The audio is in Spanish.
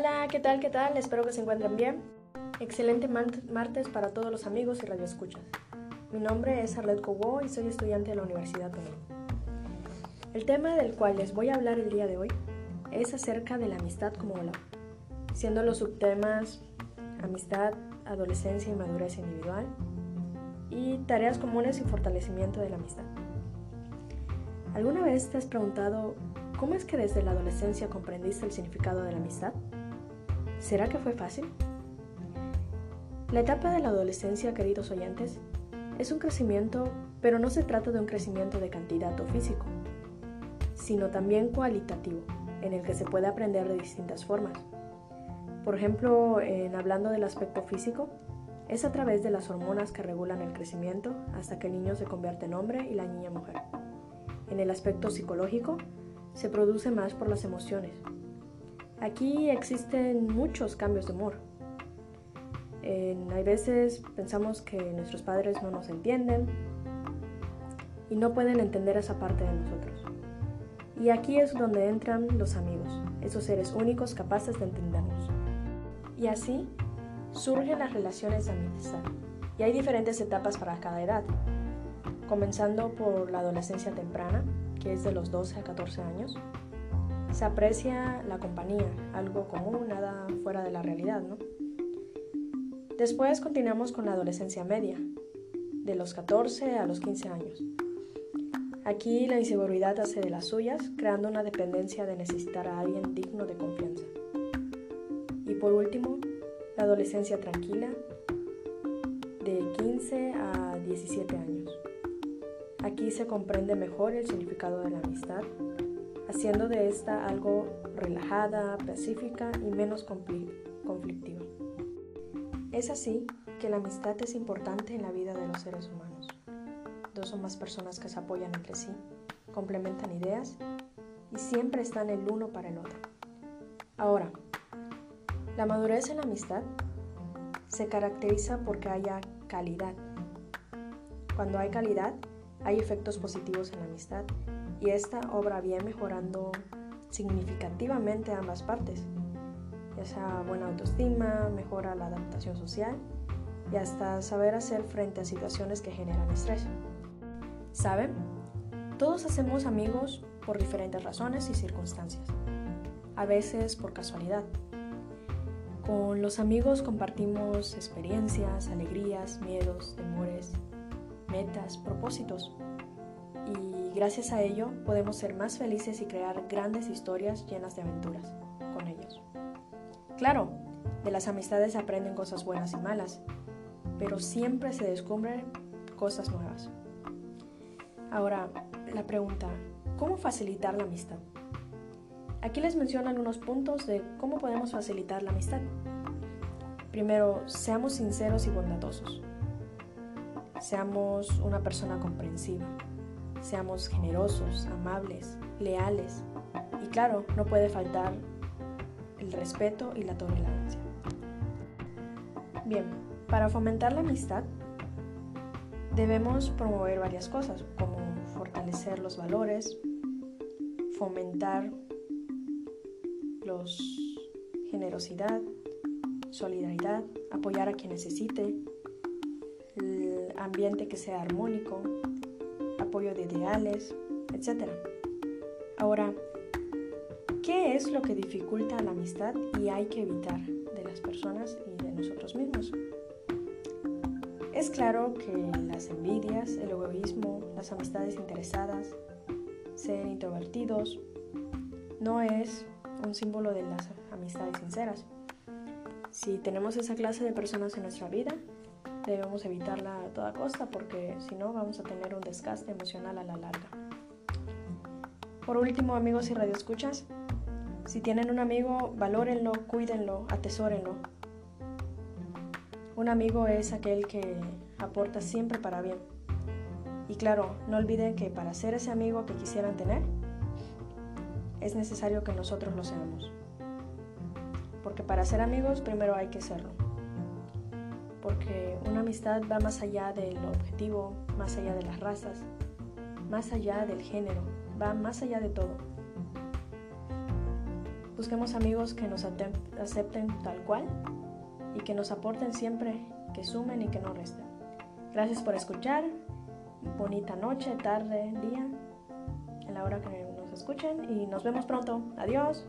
Hola, ¿qué tal? ¿Qué tal? Espero que se encuentren bien. Excelente martes para todos los amigos y radioescuchas. Mi nombre es Arlet Cobo y soy estudiante de la Universidad Tomé. El tema del cual les voy a hablar el día de hoy es acerca de la amistad como valor, siendo los subtemas amistad, adolescencia y madurez individual y tareas comunes y fortalecimiento de la amistad. ¿Alguna vez te has preguntado cómo es que desde la adolescencia comprendiste el significado de la amistad? ¿Será que fue fácil? La etapa de la adolescencia, queridos oyentes, es un crecimiento, pero no se trata de un crecimiento de cantidad o físico, sino también cualitativo, en el que se puede aprender de distintas formas. Por ejemplo, en hablando del aspecto físico, es a través de las hormonas que regulan el crecimiento hasta que el niño se convierte en hombre y la niña mujer. En el aspecto psicológico, se produce más por las emociones. Aquí existen muchos cambios de humor. hay veces pensamos que nuestros padres no nos entienden y no pueden entender esa parte de nosotros. Y aquí es donde entran los amigos, esos seres únicos capaces de entendernos. Y así surgen las relaciones de amistad. Y hay diferentes etapas para cada edad comenzando por la adolescencia temprana, que es de los 12 a 14 años. Se aprecia la compañía, algo común, nada fuera de la realidad, ¿no? Después continuamos con la adolescencia media, de los 14 a los 15 años. Aquí la inseguridad hace de las suyas, creando una dependencia de necesitar a alguien digno de confianza. Y por último, la adolescencia tranquila, de 15 a 17 años. Aquí se comprende mejor el significado de la amistad, haciendo de esta algo relajada, pacífica y menos conflictiva. Es así que la amistad es importante en la vida de los seres humanos. Dos o más personas que se apoyan entre sí, complementan ideas y siempre están el uno para el otro. Ahora, la madurez en la amistad se caracteriza porque haya calidad. Cuando hay calidad, hay efectos positivos en la amistad y esta obra bien mejorando significativamente ambas partes, sea buena autoestima, mejora la adaptación social y hasta saber hacer frente a situaciones que generan estrés. ¿Saben? Todos hacemos amigos por diferentes razones y circunstancias, a veces por casualidad. Con los amigos compartimos experiencias, alegrías, miedos, temores, metas, propósitos. Gracias a ello podemos ser más felices y crear grandes historias llenas de aventuras con ellos. Claro, de las amistades aprenden cosas buenas y malas, pero siempre se descubren cosas nuevas. Ahora, la pregunta, ¿cómo facilitar la amistad? Aquí les menciono algunos puntos de cómo podemos facilitar la amistad. Primero, seamos sinceros y bondadosos. Seamos una persona comprensiva. Seamos generosos, amables, leales. Y claro, no puede faltar el respeto y la tolerancia. Bien, para fomentar la amistad debemos promover varias cosas, como fortalecer los valores, fomentar los generosidad, solidaridad, apoyar a quien necesite, ambiente que sea armónico, apoyo de ideales, etc. Ahora, ¿qué es lo que dificulta la amistad y hay que evitar de las personas y de nosotros mismos? Es claro que las envidias, el egoísmo, las amistades interesadas, ser introvertidos, no es un símbolo de las amistades sinceras. Si tenemos esa clase de personas en nuestra vida, debemos evitarla a toda costa porque si no vamos a tener un desgaste emocional a la larga. Por último, amigos y radioescuchas, si tienen un amigo, valórenlo, cuídenlo, atesórenlo. Un amigo es aquel que aporta siempre para bien. Y claro, no olviden que para ser ese amigo que quisieran tener, es necesario que nosotros lo seamos. Porque para ser amigos primero hay que serlo porque una amistad va más allá del objetivo, más allá de las razas, más allá del género, va más allá de todo. Busquemos amigos que nos acepten tal cual y que nos aporten siempre, que sumen y que no resten. Gracias por escuchar. Bonita noche, tarde, día, en la hora que nos escuchen y nos vemos pronto. Adiós.